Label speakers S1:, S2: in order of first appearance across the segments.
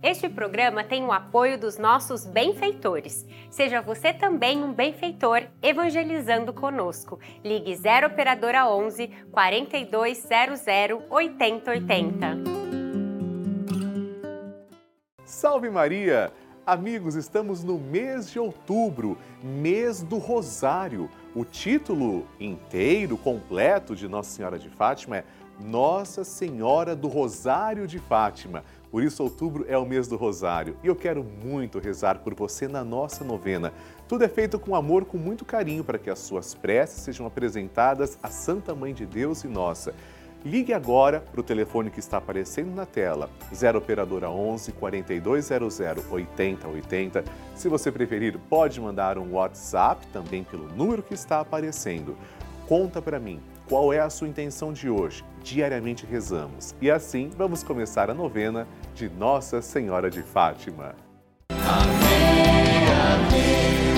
S1: Este programa tem o apoio dos nossos benfeitores. Seja você também um benfeitor evangelizando conosco. Ligue 0 operadora 11 4200 8080.
S2: Salve Maria! Amigos, estamos no mês de outubro, mês do Rosário. O título inteiro, completo de Nossa Senhora de Fátima é Nossa Senhora do Rosário de Fátima. Por isso, outubro é o mês do Rosário e eu quero muito rezar por você na nossa novena. Tudo é feito com amor, com muito carinho, para que as suas preces sejam apresentadas à Santa Mãe de Deus e nossa. Ligue agora para o telefone que está aparecendo na tela, 0 Operadora 11 4200 8080. Se você preferir, pode mandar um WhatsApp também pelo número que está aparecendo. Conta para mim qual é a sua intenção de hoje. Diariamente rezamos. E assim vamos começar a novena de Nossa Senhora de Fátima. Amém, amém.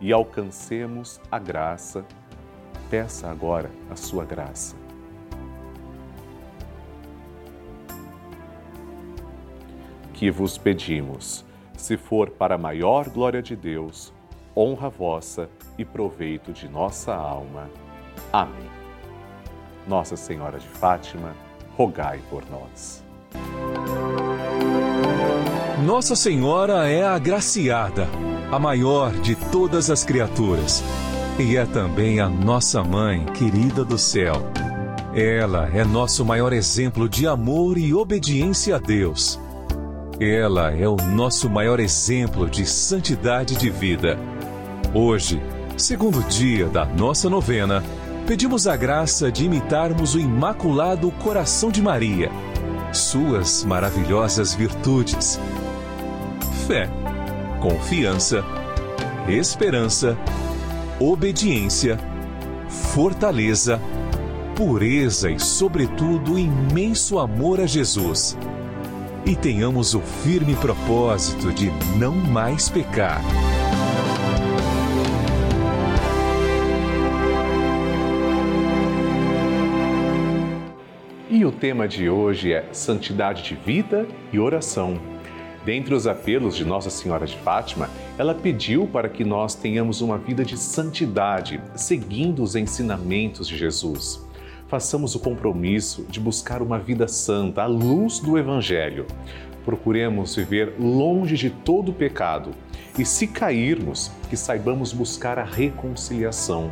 S2: e alcancemos a graça. Peça agora a sua graça. Que vos pedimos, se for para maior glória de Deus, honra vossa e proveito de nossa alma. Amém. Nossa Senhora de Fátima, rogai por nós.
S3: Nossa Senhora é agraciada a maior de todas as criaturas, e é também a nossa mãe querida do céu. Ela é nosso maior exemplo de amor e obediência a Deus. Ela é o nosso maior exemplo de santidade de vida. Hoje, segundo dia da nossa novena, pedimos a graça de imitarmos o Imaculado Coração de Maria, suas maravilhosas virtudes. Fé, confiança, esperança, obediência, fortaleza, pureza e, sobretudo, imenso amor a Jesus. E tenhamos o firme propósito de não mais pecar.
S2: E o tema de hoje é Santidade de Vida e Oração. Dentre os apelos de Nossa Senhora de Fátima, ela pediu para que nós tenhamos uma vida de santidade, seguindo os ensinamentos de Jesus. Façamos o compromisso de buscar uma vida santa à luz do Evangelho. Procuremos viver longe de todo pecado e, se cairmos, que saibamos buscar a reconciliação.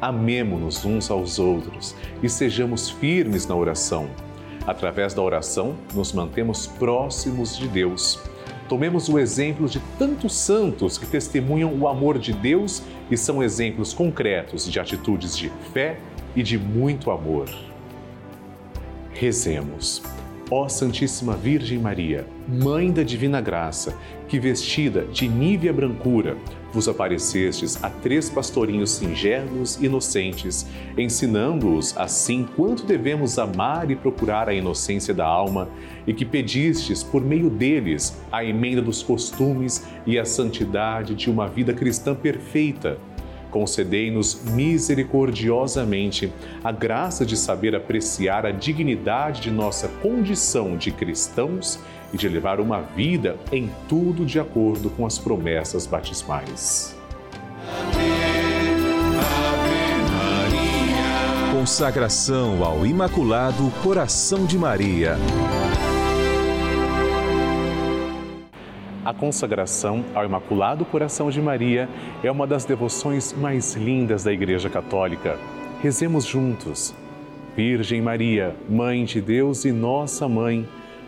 S2: Amemo-nos uns aos outros e sejamos firmes na oração Através da oração, nos mantemos próximos de Deus. Tomemos o exemplo de tantos santos que testemunham o amor de Deus e são exemplos concretos de atitudes de fé e de muito amor. Rezemos. Ó Santíssima Virgem Maria, Mãe da Divina Graça, que vestida de nívea brancura, vos aparecestes a três pastorinhos singelos e inocentes, ensinando-os assim quanto devemos amar e procurar a inocência da alma, e que pedistes por meio deles a emenda dos costumes e a santidade de uma vida cristã perfeita. Concedei-nos misericordiosamente a graça de saber apreciar a dignidade de nossa condição de cristãos e de levar uma vida em tudo de acordo com as promessas batismais.
S3: Consagração ao Imaculado Coração de Maria.
S2: A consagração ao Imaculado Coração de Maria é uma das devoções mais lindas da Igreja Católica. Rezemos juntos. Virgem Maria, Mãe de Deus e nossa Mãe,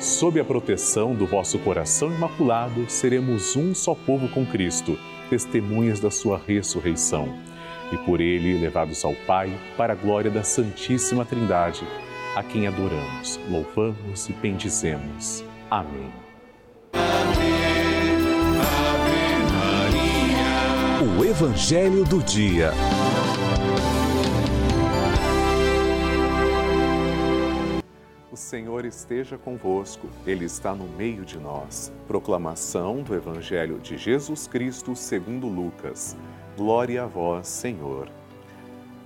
S2: Sob a proteção do vosso coração imaculado, seremos um só povo com Cristo, testemunhas da sua ressurreição. E por ele levados ao Pai, para a glória da Santíssima Trindade, a quem adoramos, louvamos e bendizemos. Amém. Ave,
S3: Ave Maria. O Evangelho do Dia.
S2: Senhor esteja convosco, Ele está no meio de nós. Proclamação do Evangelho de Jesus Cristo segundo Lucas. Glória a vós, Senhor.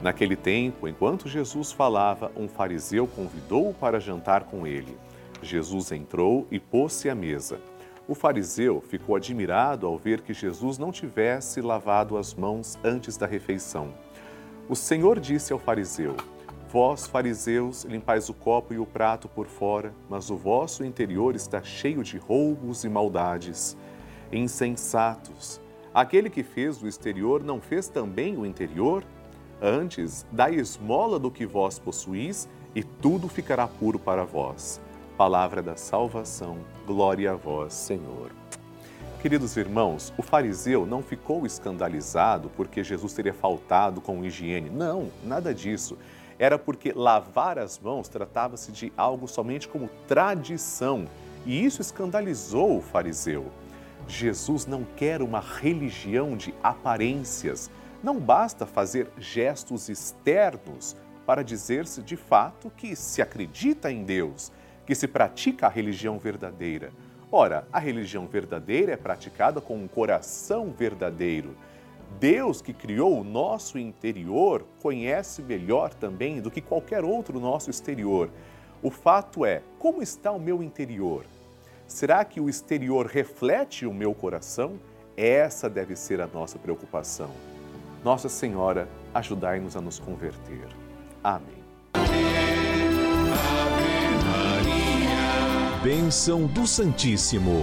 S2: Naquele tempo, enquanto Jesus falava, um fariseu convidou-o para jantar com ele. Jesus entrou e pôs-se à mesa. O fariseu ficou admirado ao ver que Jesus não tivesse lavado as mãos antes da refeição. O Senhor disse ao fariseu: Vós, fariseus, limpais o copo e o prato por fora, mas o vosso interior está cheio de roubos e maldades. Insensatos! Aquele que fez o exterior não fez também o interior? Antes, dai esmola do que vós possuís e tudo ficará puro para vós. Palavra da salvação, glória a vós, Senhor. Queridos irmãos, o fariseu não ficou escandalizado porque Jesus teria faltado com higiene. Não, nada disso era porque lavar as mãos tratava-se de algo somente como tradição, e isso escandalizou o fariseu. Jesus não quer uma religião de aparências. Não basta fazer gestos externos para dizer-se de fato que se acredita em Deus, que se pratica a religião verdadeira. Ora, a religião verdadeira é praticada com um coração verdadeiro. Deus que criou o nosso interior conhece melhor também do que qualquer outro nosso exterior. O fato é, como está o meu interior? Será que o exterior reflete o meu coração? Essa deve ser a nossa preocupação. Nossa Senhora, ajudai-nos a nos converter. Amém.
S3: Bênção do Santíssimo.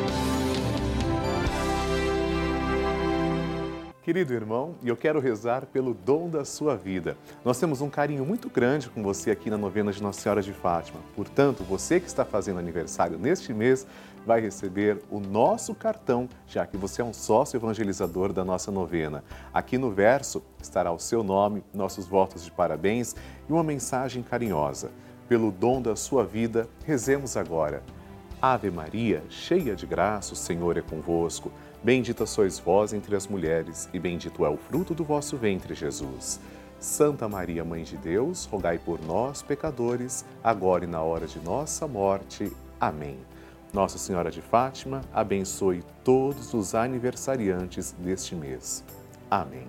S2: Querido irmão, e eu quero rezar pelo dom da sua vida. Nós temos um carinho muito grande com você aqui na novena de Nossa Senhora de Fátima. Portanto, você que está fazendo aniversário neste mês vai receber o nosso cartão, já que você é um sócio evangelizador da nossa novena. Aqui no verso estará o seu nome, nossos votos de parabéns e uma mensagem carinhosa. Pelo dom da sua vida, rezemos agora. Ave Maria, cheia de graça, o Senhor é convosco. Bendita sois vós entre as mulheres, e bendito é o fruto do vosso ventre, Jesus. Santa Maria, Mãe de Deus, rogai por nós, pecadores, agora e na hora de nossa morte. Amém. Nossa Senhora de Fátima, abençoe todos os aniversariantes deste mês. Amém.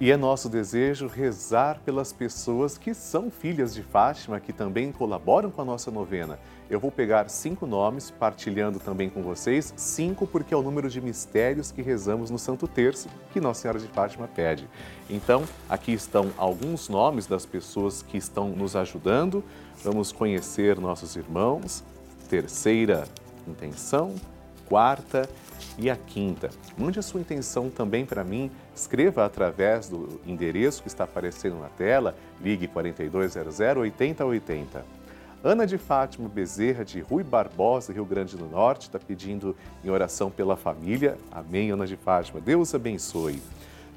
S2: E é nosso desejo rezar pelas pessoas que são filhas de Fátima, que também colaboram com a nossa novena. Eu vou pegar cinco nomes, partilhando também com vocês, cinco porque é o número de mistérios que rezamos no Santo Terço, que Nossa Senhora de Fátima pede. Então, aqui estão alguns nomes das pessoas que estão nos ajudando. Vamos conhecer nossos irmãos. Terceira intenção, quarta e a quinta. Mande a sua intenção também para mim, escreva através do endereço que está aparecendo na tela, ligue 4200 8080. Ana de Fátima Bezerra, de Rui Barbosa, Rio Grande do Norte, está pedindo em oração pela família. Amém, Ana de Fátima. Deus abençoe.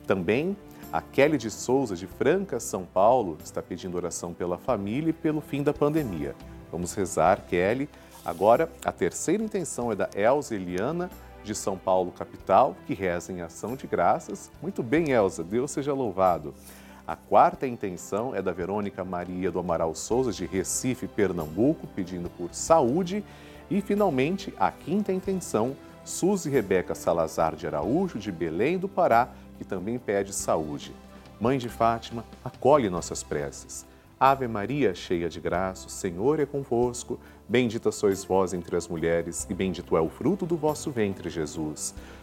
S2: Também a Kelly de Souza, de Franca, São Paulo, está pedindo oração pela família e pelo fim da pandemia. Vamos rezar, Kelly. Agora, a terceira intenção é da Elza Eliana, de São Paulo, capital, que reza em ação de graças. Muito bem, Elza, Deus seja louvado. A quarta intenção é da Verônica Maria do Amaral Souza, de Recife, Pernambuco, pedindo por saúde. E, finalmente, a quinta intenção, Suzy Rebeca Salazar de Araújo, de Belém do Pará, que também pede saúde. Mãe de Fátima, acolhe nossas preces. Ave Maria, cheia de graça, o Senhor é convosco. Bendita sois vós entre as mulheres, e bendito é o fruto do vosso ventre, Jesus.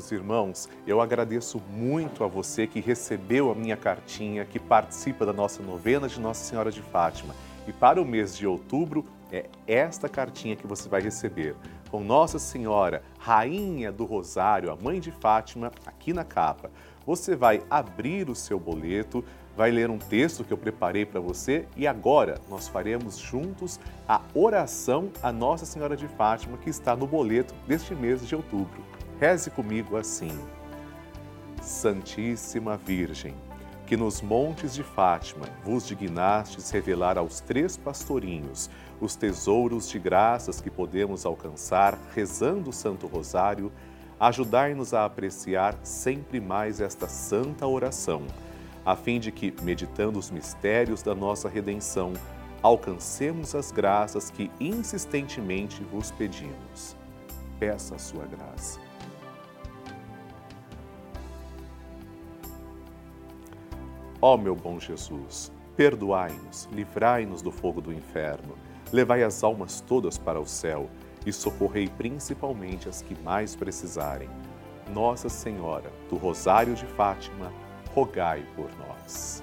S2: Queridos irmãos, eu agradeço muito a você que recebeu a minha cartinha, que participa da nossa novena de Nossa Senhora de Fátima. E para o mês de outubro, é esta cartinha que você vai receber. Com Nossa Senhora, Rainha do Rosário, a Mãe de Fátima, aqui na capa. Você vai abrir o seu boleto, vai ler um texto que eu preparei para você e agora nós faremos juntos a oração a Nossa Senhora de Fátima que está no boleto deste mês de outubro. Reze comigo assim. Santíssima Virgem, que nos montes de Fátima vos dignastes revelar aos três pastorinhos os tesouros de graças que podemos alcançar rezando o Santo Rosário, ajudai-nos a apreciar sempre mais esta santa oração, a fim de que, meditando os mistérios da nossa redenção, alcancemos as graças que insistentemente vos pedimos. Peça a sua graça. Ó meu bom Jesus, perdoai-nos, livrai-nos do fogo do inferno, levai as almas todas para o céu e socorrei principalmente as que mais precisarem. Nossa Senhora, do Rosário de Fátima, rogai por nós.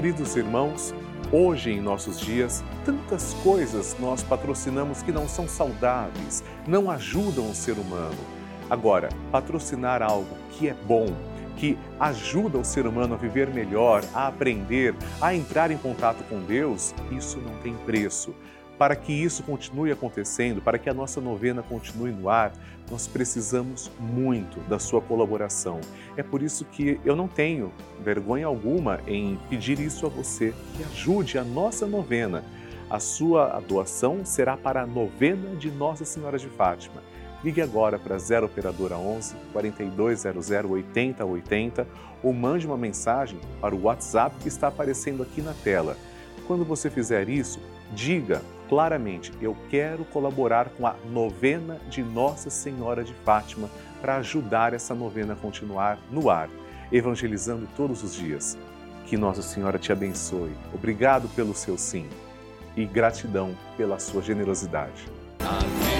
S2: Queridos irmãos, hoje em nossos dias, tantas coisas nós patrocinamos que não são saudáveis, não ajudam o ser humano. Agora, patrocinar algo que é bom, que ajuda o ser humano a viver melhor, a aprender, a entrar em contato com Deus, isso não tem preço. Para que isso continue acontecendo, para que a nossa novena continue no ar, nós precisamos muito da sua colaboração. É por isso que eu não tenho vergonha alguma em pedir isso a você, que ajude a nossa novena. A sua doação será para a novena de Nossa Senhora de Fátima. Ligue agora para 0 operadora 11 4200 8080 ou mande uma mensagem para o WhatsApp que está aparecendo aqui na tela. Quando você fizer isso, diga claramente: eu quero colaborar com a novena de Nossa Senhora de Fátima para ajudar essa novena a continuar no ar, evangelizando todos os dias. Que Nossa Senhora te abençoe. Obrigado pelo seu sim e gratidão pela sua generosidade. Amém,